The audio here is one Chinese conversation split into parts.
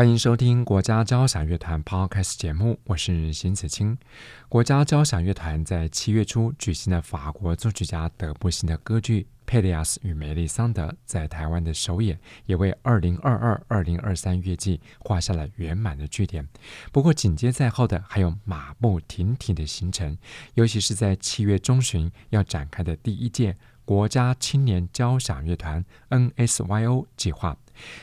欢迎收听国家交响乐团 Podcast 节目，我是邢子清。国家交响乐团在七月初举行了法国作曲家德布西的歌剧《佩利亚斯与梅丽桑德》在台湾的首演，也为二零二二、二零二三乐季画下了圆满的句点。不过，紧接在后的还有马不停蹄的行程，尤其是在七月中旬要展开的第一届国家青年交响乐团 NSYO 计划。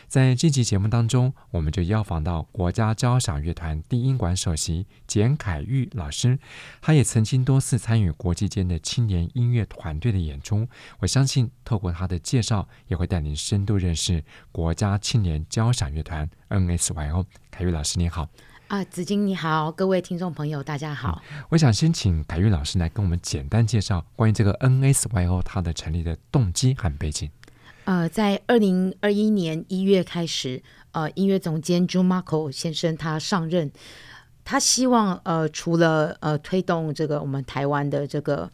在这期节目当中，我们就邀访到国家交响乐团低音管首席简凯玉老师，他也曾经多次参与国际间的青年音乐团队的演出。我相信，透过他的介绍，也会带您深度认识国家青年交响乐团 NSYO。凯玉老师，你好。啊，子金你好，各位听众朋友，大家好。嗯，我想先请凯玉老师来跟我们简单介绍关于这个 NSYO 它的成立的动机和背景。呃，在二零二一年一月开始，呃，音乐总监 Jun Marco 先生他上任，他希望呃，除了呃推动这个我们台湾的这个。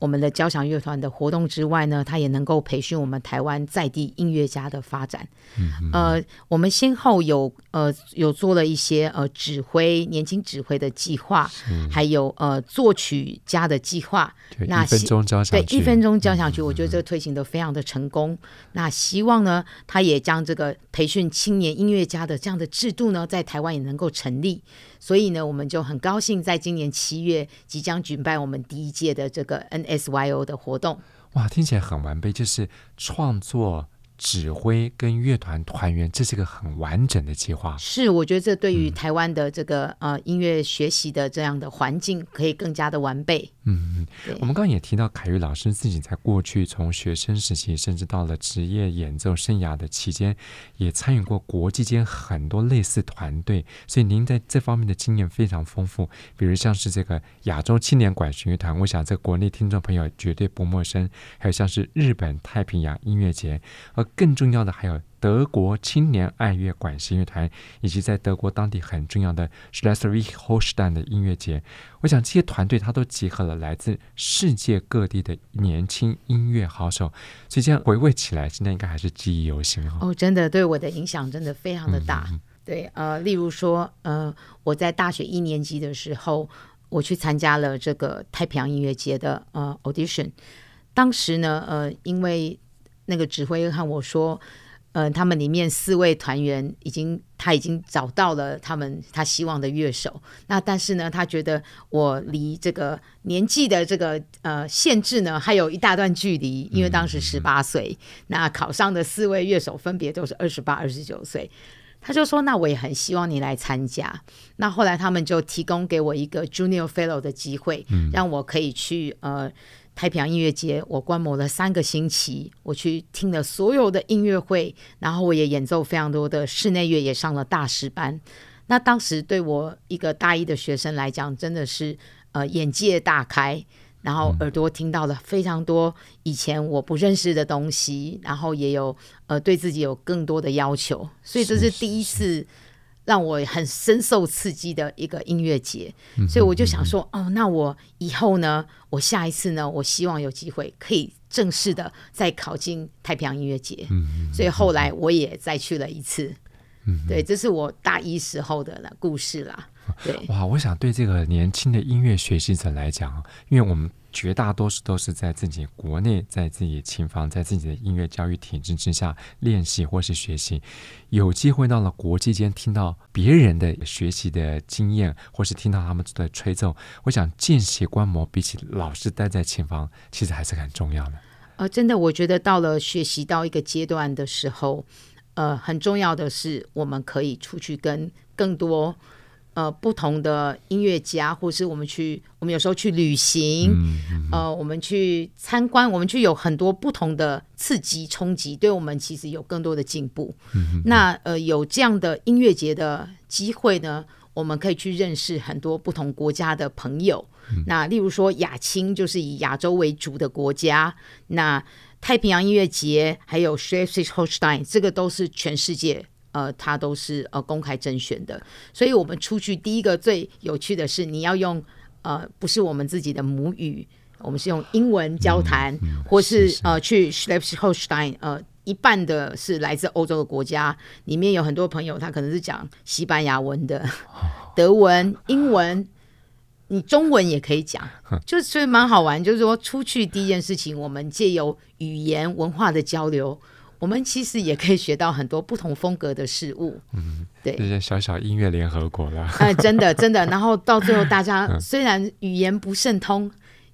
我们的交响乐团的活动之外呢，它也能够培训我们台湾在地音乐家的发展。呃，我们先后有呃有做了一些呃指挥年轻指挥的计划，还有呃作曲家的计划。那一分钟交响曲，对，一分钟交响曲，我觉得这个推行的非常的成功。那希望呢，他也将这个培训青年音乐家的这样的制度呢，在台湾也能够成立。所以呢，我们就很高兴，在今年七月即将举办我们第一届的这个 NSYO 的活动。哇，听起来很完备，就是创作。指挥跟乐团团员，这是一个很完整的计划。是，我觉得这对于台湾的这个、嗯、呃音乐学习的这样的环境，可以更加的完备。嗯嗯，我们刚刚也提到凯玉老师自己在过去从学生时期，甚至到了职业演奏生涯的期间，也参与过国际间很多类似团队，所以您在这方面的经验非常丰富。比如像是这个亚洲青年管弦乐团，我想这国内听众朋友绝对不陌生。还有像是日本太平洋音乐节，而更重要的还有德国青年爱乐管弦乐团，以及在德国当地很重要的 Schleswig-Holstein 的音乐节。我想这些团队它都集合了来自世界各地的年轻音乐好手，所以这样回味起来，现在应该还是记忆犹新哦。真的对我的影响真的非常的大。嗯、对，呃，例如说，呃，我在大学一年级的时候，我去参加了这个太平洋音乐节的呃 audition，当时呢，呃，因为那个指挥和我说，嗯、呃，他们里面四位团员已经他已经找到了他们他希望的乐手。那但是呢，他觉得我离这个年纪的这个呃限制呢还有一大段距离，因为当时十八岁。嗯、那考上的四位乐手分别都是二十八、二十九岁。他就说：“那我也很希望你来参加。”那后来他们就提供给我一个 Junior Fellow 的机会，嗯、让我可以去呃。太平洋音乐节，我观摩了三个星期，我去听了所有的音乐会，然后我也演奏非常多的室内乐，也上了大师班。那当时对我一个大一的学生来讲，真的是呃眼界大开，然后耳朵听到了非常多以前我不认识的东西，然后也有呃对自己有更多的要求，所以这是第一次。让我很深受刺激的一个音乐节，所以我就想说，哦，那我以后呢，我下一次呢，我希望有机会可以正式的再考进太平洋音乐节。所以后来我也再去了一次。对，这是我大一时候的故事啦。对，哇，我想对这个年轻的音乐学习者来讲，因为我们。绝大多数都是在自己国内，在自己琴房，在自己的音乐教育体制之下练习或是学习。有机会到了国际间，听到别人的学习的经验，或是听到他们的吹奏，我想见习观摩，比起老是待在琴房，其实还是很重要的。呃，真的，我觉得到了学习到一个阶段的时候，呃，很重要的是我们可以出去跟更多。呃，不同的音乐家，或是我们去，我们有时候去旅行，呃，我们去参观，我们去有很多不同的刺激冲击，对我们其实有更多的进步。嗯、那呃，有这样的音乐节的机会呢，我们可以去认识很多不同国家的朋友。嗯、那例如说亚青就是以亚洲为主的国家，那太平洋音乐节还有 Schleswig-Holstein 这个都是全世界呃，它都是呃公开甄选的。所以我们出去第一个最有趣的是，你要用呃不是我们自己的母语，我们是用英文交谈，嗯嗯、或是，呃去 Schleswig-Holstein 呃。一半的是来自欧洲的国家，里面有很多朋友，他可能是讲西班牙文的、德文、英文，你中文也可以讲，就所以蛮好玩。就是说，出去第一件事情，我们借由语言文化的交流，我们其实也可以学到很多不同风格的事物。嗯，对，这些小小音乐联合国了。哎，真的 真的。然后到最后，大家虽然语言不甚通。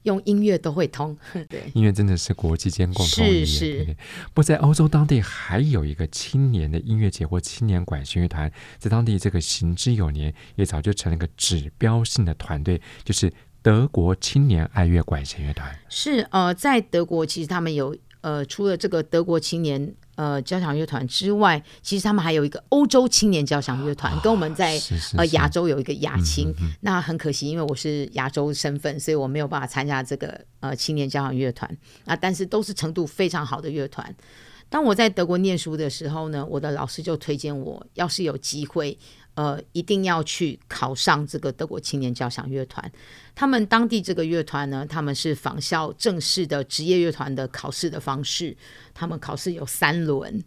用音乐都会通，对，音乐真的是国际间共同语言。是是。不过在欧洲当地还有一个青年的音乐节或青年管弦乐团，在当地这个行之有年，也早就成了一个指标性的团队，就是德国青年爱乐管弦乐团。是呃，在德国其实他们有呃，除了这个德国青年。呃，交响乐团之外，其实他们还有一个欧洲青年交响乐团，哦、跟我们在呃亚洲有一个亚青。嗯嗯嗯，那很可惜，因为我是亚洲身份，所以我没有办法参加这个呃青年交响乐团。啊，但是都是程度非常好的乐团。当我在德国念书的时候呢，我的老师就推荐我，要是有机会。呃，一定要去考上这个德国青年交响乐团。他们当地这个乐团呢，他们是仿效正式的职业乐团的考试的方式。他们考试有三轮。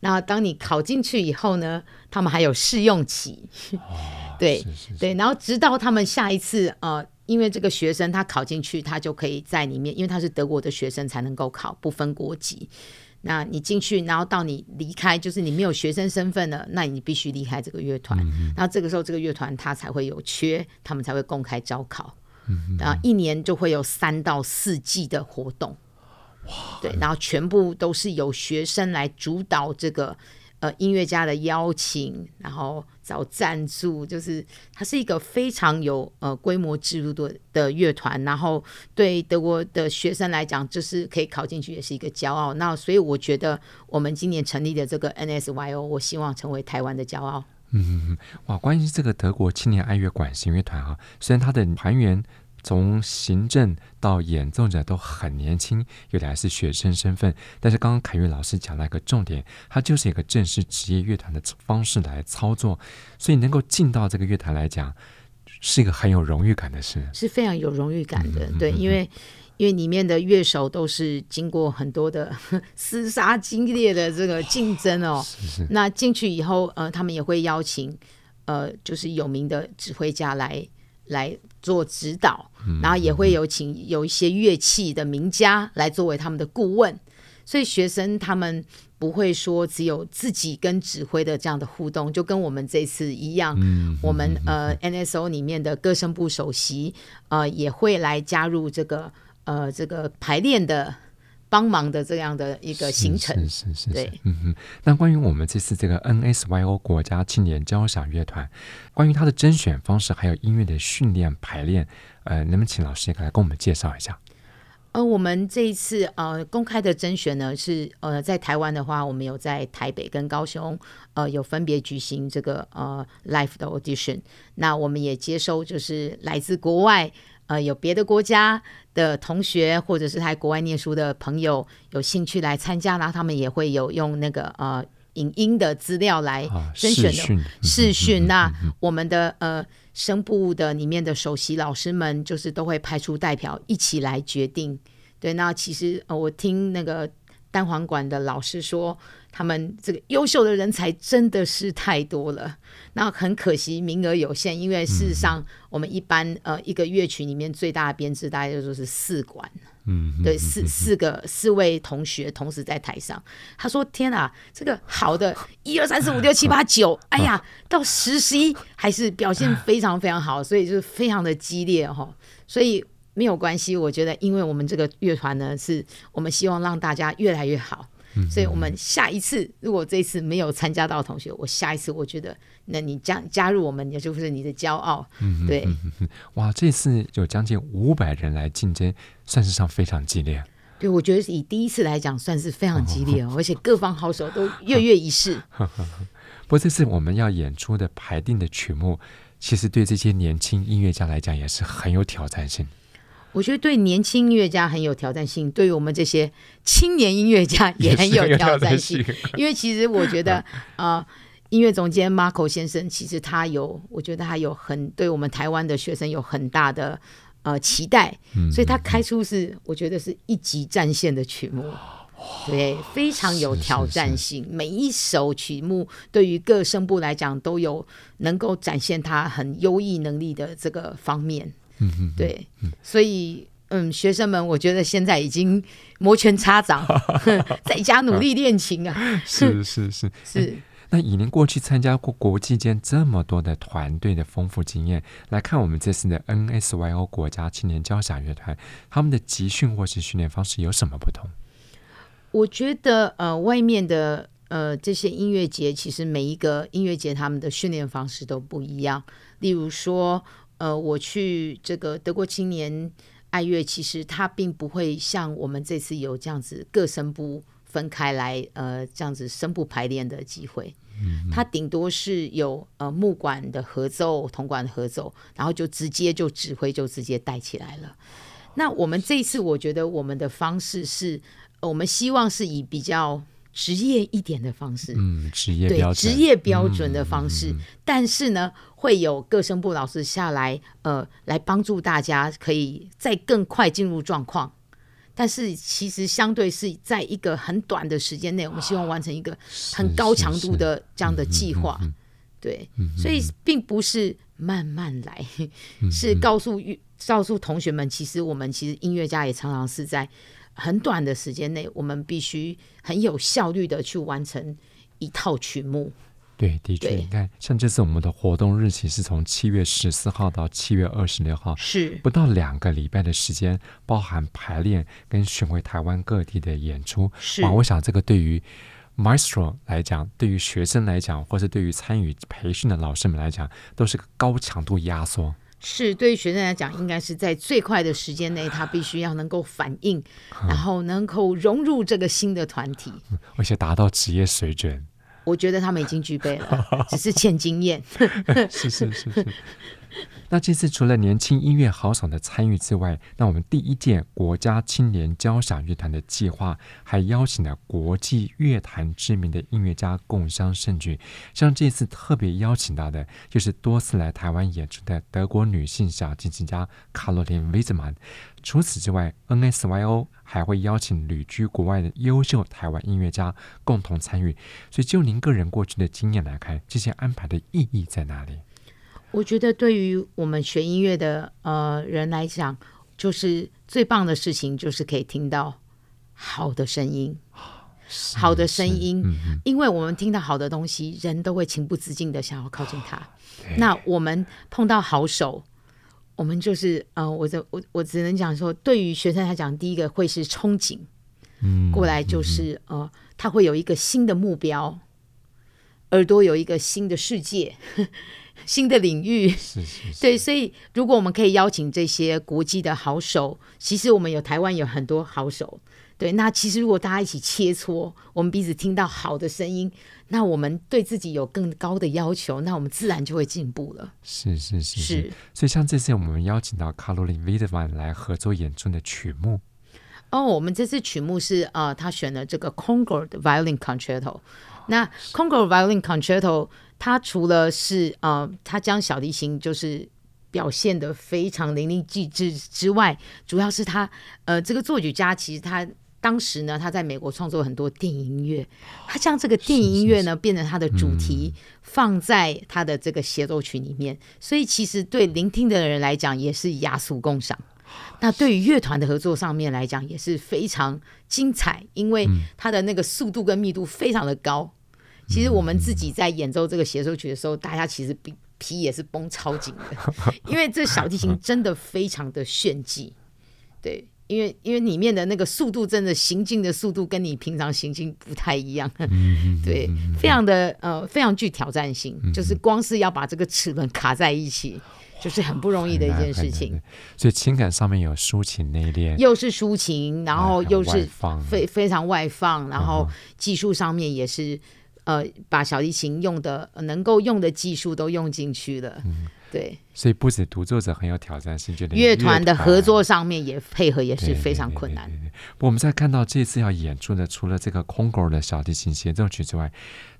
那当你考进去以后呢，他们还有试用期。哦、对对，然后直到他们下一次呃，因为这个学生他考进去，他就可以在里面，因为他是德国的学生才能够考，不分国籍。那你进去，然后到你离开，就是你没有学生身份了，那你必须离开这个乐团。嗯、然后这个时候，这个乐团他才会有缺，他们才会公开招考。嗯、然后一年就会有三到四季的活动。哇！对，然后全部都是由学生来主导这个。呃，音乐家的邀请，然后找赞助，就是它是一个非常有呃规模制度的的乐团。然后对德国的学生来讲，就是可以考进去也是一个骄傲。那所以我觉得我们今年成立的这个 NSYO，我希望成为台湾的骄傲。嗯，哇，关于这个德国青年爱乐管弦乐团啊，虽然它的团员。从行政到演奏者都很年轻，有的还是学生身份。但是刚刚凯越老师讲了一个重点，它就是一个正式职业乐团的方式来操作，所以能够进到这个乐团来讲，是一个很有荣誉感的事，是非常有荣誉感的。嗯、对，因为 因为里面的乐手都是经过很多的厮杀激烈的这个竞争哦。是是。那进去以后，呃，他们也会邀请呃，就是有名的指挥家来。来做指导，然后也会有请有一些乐器的名家来作为他们的顾问，所以学生他们不会说只有自己跟指挥的这样的互动，就跟我们这次一样，我们呃 NSO 里面的歌声部首席呃也会来加入这个呃这个排练的。帮忙的这样的一个行程，是是是，是，对，嗯哼。那关于我们这次这个 NSYO 国家青年交响乐团，关于它的甄选方式，还有音乐的训练排练，呃，能不能请老师也来跟我们介绍一下？呃，我们这一次呃公开的甄选呢，是呃在台湾的话，我们有在台北跟高雄呃有分别举行这个呃 live 的 audition，那我们也接收就是来自国外。呃，有别的国家的同学，或者是在国外念书的朋友，有兴趣来参加，然后他们也会有用那个呃影音的资料来甄选的视讯。那我们的呃声部的里面的首席老师们，就是都会派出代表一起来决定。对，那其实呃，我听那个单簧管的老师说。他们这个优秀的人才真的是太多了，那很可惜名额有限，因为事实上我们一般呃一个乐曲里面最大的编制大概就说是四管，嗯，对，四四个四位同学同时在台上。他说：“天啊，这个好的一二三四五六七八九，哎呀，到十十一还是表现非常非常好，所以就是非常的激烈哈。所以没有关系，我觉得因为我们这个乐团呢，是我们希望让大家越来越好。”所以，我们下一次如果这一次没有参加到同学，我下一次我觉得，那你加加入我们，也就是你的骄傲。对，哇，这次有将近五百人来竞争，算是上非常激烈。对，我觉得以第一次来讲，算是非常激烈哦，而且各方好手都跃跃一试。不过这次我们要演出的排定的曲目，其实对这些年轻音乐家来讲也是很有挑战性。我觉得对年轻音乐家很有挑战性，对于我们这些青年音乐家 也很有挑战性。因为其实我觉得，呃，音乐总监 Marco 先生其实他有，我觉得他有很对我们台湾的学生有很大的呃期待，所以他开出是我觉得是一级战线的曲目，对，非常有挑战性。每一首曲目对于各声部来讲都有能够展现他很优异能力的这个方面。嗯嗯，对，所以嗯，学生们，我觉得现在已经摩拳擦掌，在家努力练琴啊。是是是是。那以您过去参加过国际间这么多的团队的丰富经验来看，我们这次的 NSYO 国家青年交响乐团，他们的集训或是训练方式有什么不同？我觉得呃，外面的呃这些音乐节，其实每一个音乐节他们的训练方式都不一样。例如说。呃，我去这个德国青年爱乐，其实它并不会像我们这次有这样子各声部分开来，呃，这样子声部排练的机会。嗯，它顶多是有呃木管的合奏、铜管的合奏，然后就直接就指挥就直接带起来了。那我们这一次，我觉得我们的方式是，我们希望是以比较。职业一点的方式，嗯，职业标准，对，职业标准的方式，但是呢，会有各声部老师下来，呃，来帮助大家可以再更快进入状况。但是其实相对是在一个很短的时间内，我们希望完成一个很高强度的这样的计划。对，所以并不是慢慢来，是告诉告诉同学们，其实我们其实音乐家也常常是在。很短的时间内，我们必须很有效率的去完成一套曲目。对，的确，你看，像这次我们的活动日期是从七月十四号到七月二十六号，是不到两个礼拜的时间，包含排练跟巡回台湾各地的演出。是，哇，我想这个对于 Maestro 来讲，对于学生来讲，或是对于参与培训的老师们来讲，都是个高强度压缩。是，对于学生来讲，应该是在最快的时间内，他必须要能够反应，然后能够融入这个新的团体，而且达到职业水准。我觉得他们已经具备了，只是欠经验。是是是是。那这次除了年轻音乐好手的参与之外，那我们第一届国家青年交响乐团的计划还邀请了国际乐坛知名的音乐家共襄盛举。像这次特别邀请到的，就是多次来台湾演出的德国女性小提琴家卡罗琳·维兹曼。除此之外，NSYO 还会邀请旅居国外的优秀台湾音乐家共同参与。所以，就您个人过去的经验来看，这些安排的意义在哪里？我觉得对于我们学音乐的呃人来讲，就是最棒的事情，就是可以听到好的声音，好的声音，嗯，因为我们听到好的东西，人都会情不自禁的想要靠近他。那我们碰到好手，我们就是呃，我这我我只能讲说，对于学生来讲，第一个会是憧憬，嗯，过来就是呃，他会有一个新的目标，耳朵有一个新的世界。新的领域，是是是。对，所以如果我们可以邀请这些国际的好手，其实我们有台湾有很多好手，对，那其实如果大家一起切磋，我们彼此听到好的声音，那我们对自己有更高的要求，那我们自然就会进步了。是是是是，是，所以像这次我们邀请到卡罗琳·维德曼来合作演出的曲目，哦，我们这次曲目是呃，他选了这个 Concord Violin Concerto，那 Concord Violin Concerto。他除了是呃，他将小提琴就是表现的非常淋漓尽致之外，主要是他呃，这个作曲家其实他当时呢，他在美国创作很多电影音乐，他将这个电影音乐呢变成他的主题，放在他的这个协奏曲里面，所以其实对聆听的人来讲也是雅俗共赏。那对于乐团的合作上面来讲也是非常精彩，因为他的那个速度跟密度非常的高。其实我们自己在演奏这个协奏曲的时候，大家其实皮皮也是绷超紧的，因为这小提琴真的非常的炫技。对，因为因为里面的那个速度，真的行进的速度跟你平常行进不太一样，对，非常的呃非常具挑战性，就是光是要把这个齿轮卡在一起，就是很不容易的一件事情。所以情感上面有抒情内敛，又是抒情，然后又是非非常外放，然后技术上面也是。呃，把小提琴用的能够用的技术都用进去了，对，所以不止独奏者很有挑战性，乐团的合作上面也配合也是非常困难。我们在看到这次要演出的，除了这个 Congo 的小提琴协奏曲之外，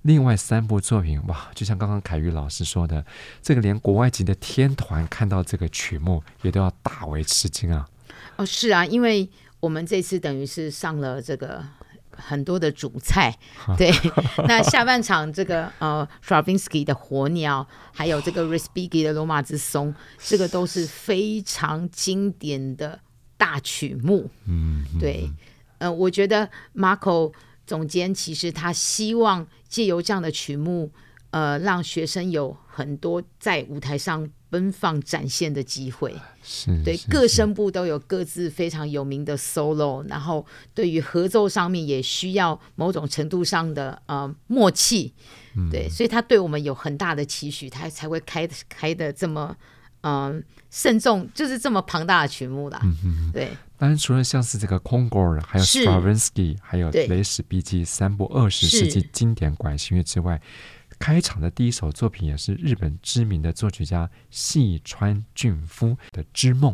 另外三部作品，哇，就像刚刚凯玉老师说的，这个连国外级的天团看到这个曲目也都要大为吃惊啊！哦，是啊，因为我们这次等于是上了这个。很多的主菜，对，那下半场这个呃，Stravinsky 的火鸟，还有这个 Respighi 的罗马之松，这个都是非常经典的大曲目。嗯，对，呃，我觉得 Marco 总监其实他希望借由这样的曲目，呃，让学生有很多在舞台上。奔放展现的机会，是对各声部都有各自非常有名的 solo，然后对于合奏上面也需要某种程度上的呃默契，嗯、对，所以他对我们有很大的期许，他才会开开的这么嗯、呃、慎重，就是这么庞大的曲目啦。对。当然，除了像是这个 Congo，还有 Stravinsky，还有雷史碧基三部二十世纪经典管弦乐之外。开场的第一首作品也是日本知名的作曲家细川俊夫的《织梦》。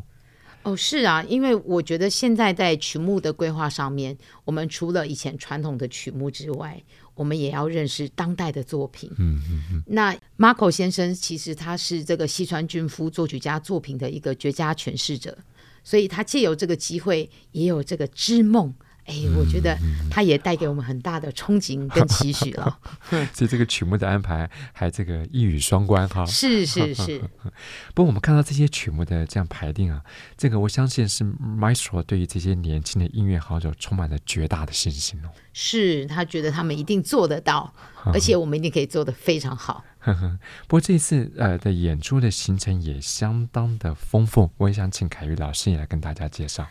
哦，是啊，因为我觉得现在在曲目的规划上面，我们除了以前传统的曲目之外，我们也要认识当代的作品。嗯嗯嗯。那 Marco 先生其实他是这个细川俊夫作曲家作品的一个绝佳诠释者，所以他借由这个机会，也有这个《织梦》。哎，我觉得他也带给我们很大的憧憬跟期许了。所以这个曲目的安排还这个一语双关哈。是是是。不过我们看到这些曲目的这样排定啊，这个我相信是 Maestro 对于这些年轻的音乐好手充满了绝大的信心哦。是他觉得他们一定做得到，而且我们一定可以做得非常好。不过这次呃的演出的行程也相当的丰富，我也想请凯玉老师也来跟大家介绍。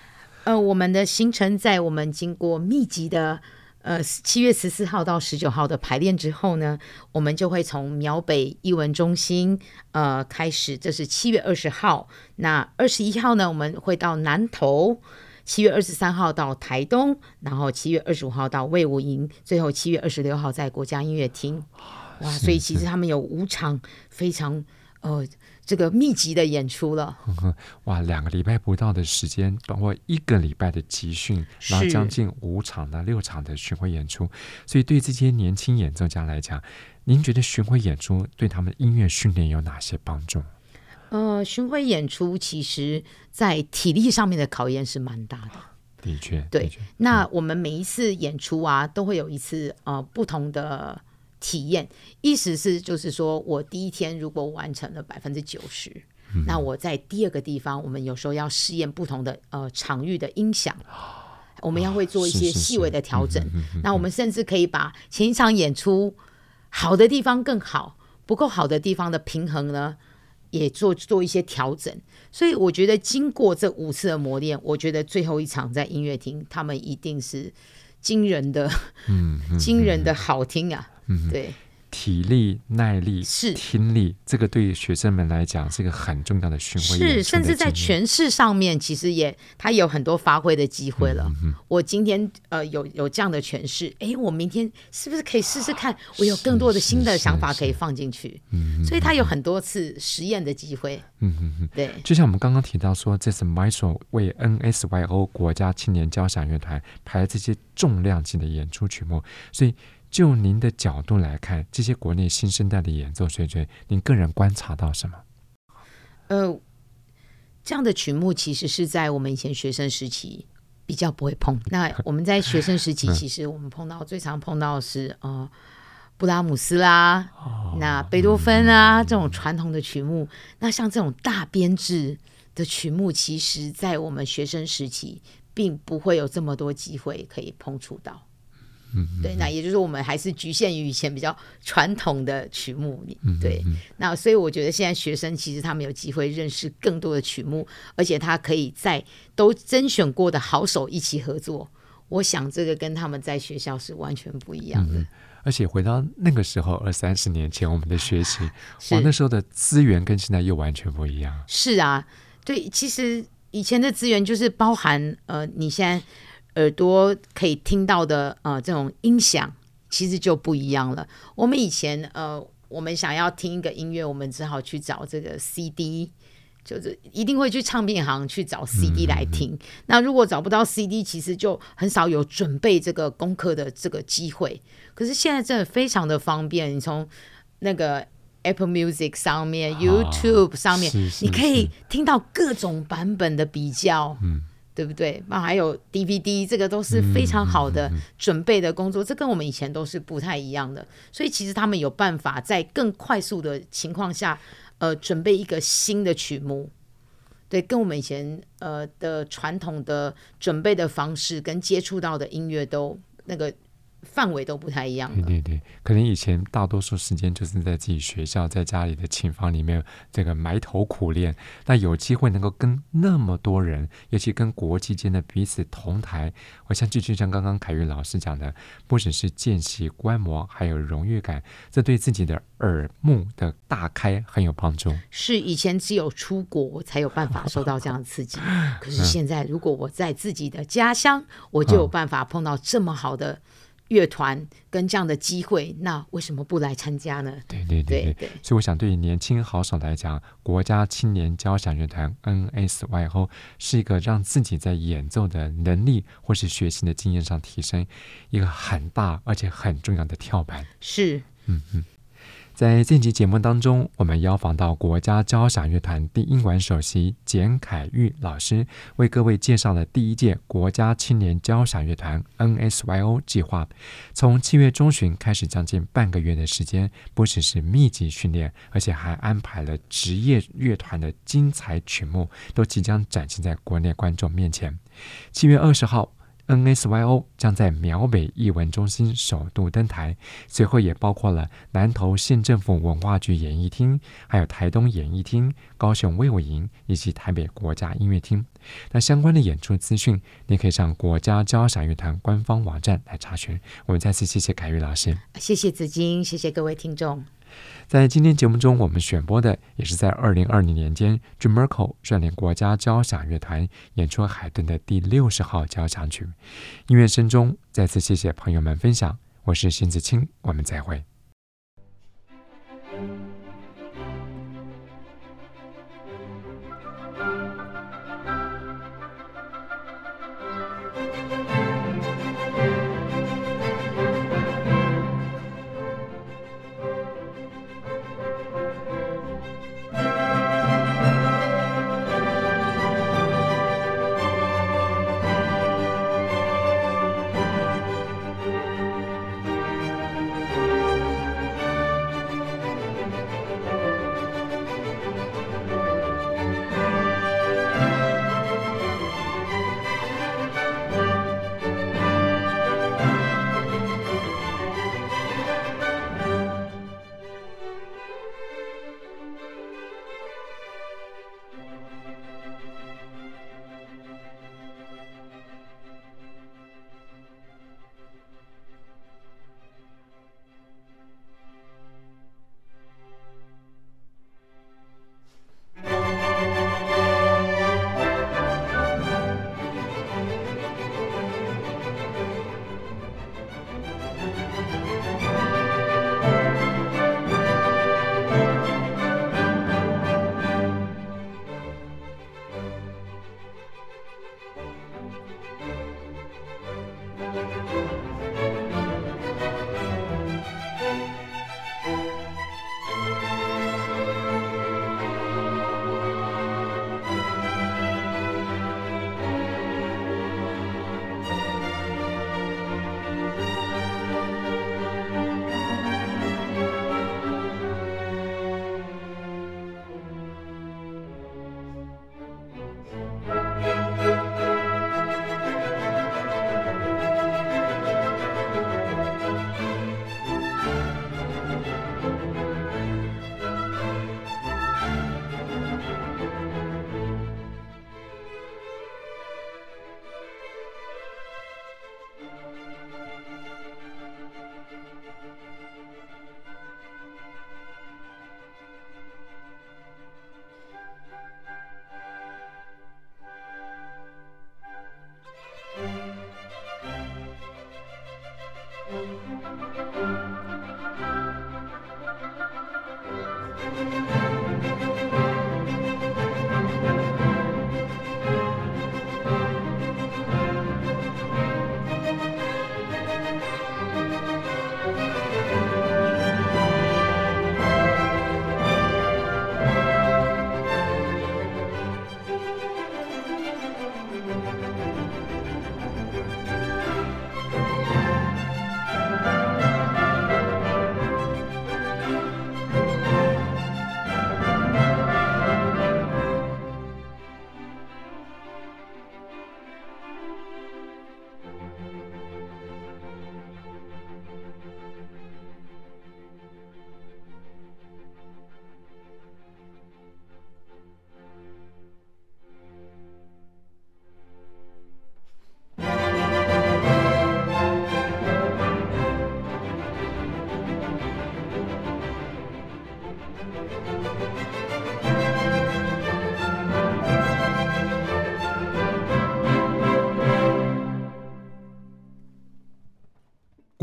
呃，我们的行程在我们经过密集的呃七月十四号到十九号的排练之后呢，我们就会从苗北艺文中心呃开始，这是七月二十号。那二十一号呢，我们会到南投；七月二十三号到台东，然后七月二十五号到卫武营，最后七月二十六号在国家音乐厅。哇，所以其实他们有五场非常呃。这个密集的演出了，哇，两个礼拜不到的时间，包括一个礼拜的集训，然后将近五场到六场的巡回演出。所以对这些年轻演奏家来讲，您觉得巡回演出对他们音乐训练有哪些帮助？呃，巡回演出其实在体力上面的考验是蛮大的。的确，对。那我们每一次演出啊，都会有一次呃不同的。体验意思是，就是说我第一天如果完成了百分之九十，那我在第二个地方，我们有时候要试验不同的呃场域的音响，我们要会做一些细微的调整。那我们甚至可以把前一场演出好的地方更好，不够好的地方的平衡呢，也做做一些调整。所以我觉得经过这五次的磨练，我觉得最后一场在音乐厅，他们一定是惊人的，嗯，惊人的好听啊。嗯，对，体力、耐力是听力，这个对于学生们来讲是一个很重要的训练。是，甚至在诠释上面，其实也他有很多发挥的机会了。嗯、我今天呃有有这样的诠释，哎，我明天是不是可以试试看？我有更多的新的想法可以放进去。嗯，所以他有很多次实验的机会。嗯嗯嗯，对。就像我们刚刚提到说，这是 Maestro 为 NSYO 国家青年交响乐团排了这些重量级的演出曲目，所以。就您的角度来看，这些国内新生代的演奏水准，您个人观察到什么？呃，这样的曲目其实是在我们以前学生时期比较不会碰。那 我们在学生时期，其实我们碰到最常碰到的是呃布拉姆斯啦，哦、那贝多芬啊、嗯、这种传统的曲目。那像这种大编制的曲目，其实在我们学生时期并不会有这么多机会可以碰触到。嗯，对，那也就是我们还是局限于以前比较传统的曲目对，那所以我觉得现在学生其实他们有机会认识更多的曲目，而且他可以在都甄选过的好手一起合作，我想这个跟他们在学校是完全不一样的。嗯、而且回到那个时候二三十年前，我们的学习，我，那时候的资源跟现在又完全不一样。是啊，对，其实以前的资源就是包含呃，你现在。耳朵可以听到的呃这种音响其实就不一样了。我们以前呃我们想要听一个音乐，我们只好去找这个 CD，就是一定会去唱片行去找 CD 来听。那如果找不到 CD，其实就很少有准备这个功课的这个机会。可是现在真的非常的方便，你从那个 Apple Music 上面、啊、YouTube 上面，是是是，你可以听到各种版本的比较。嗯。对不对？那还有 DVD，这个都是非常好的准备的工作，嗯嗯嗯、这跟我们以前都是不太一样的。所以其实他们有办法在更快速的情况下，呃，准备一个新的曲目。对，跟我们以前呃的传统的准备的方式跟接触到的音乐都那个。范围都不太一样。对对对，可能以前大多数时间就是在自己学校，在家里的琴房里面这个埋头苦练。那有机会能够跟那么多人，尤其跟国际间的彼此同台，我相信就像刚刚凯宇老师讲的，不只是见习观摩，还有荣誉感，这对自己的耳目的大开很有帮助。是以前只有出国才有办法受到这样的刺激，可是现在如果我在自己的家乡，我就有办法碰到这么好的。乐团跟这样的机会，那为什么不来参加呢？对对对对，对，所以我想，对于年轻好手来讲，国家青年交响乐团 NSYO 是一个让自己在演奏的能力或是学习的经验上提升一个很大而且很重要的跳板。是，嗯嗯。在这期节目当中，我们邀访到国家交响乐团低音管首席简凯玉老师，为各位介绍了第一届国家青年交响乐团 NSYO 计划。从七月中旬开始，将近半个月的时间，不只是密集训练，而且还安排了职业乐团的精彩曲目，都即将展现在国内观众面前。七月二十号。NSYO 将在苗北艺文中心首度登台，随后也包括了南投县政府文化局演艺厅，还有台东演艺厅、高雄卫武营以及台北国家音乐厅。那相关的演出资讯，你可以上国家交响乐团官方网站来查询。我们再次谢谢凯宇老师，谢谢子金，谢谢各位听众。在今天节目中，我们选播的也是在二零二零年间，Jim Merkel 率领国家交响乐团演出海顿的第六十号交响曲。音乐声中，再次谢谢朋友们分享。我是辛子清，我们再会。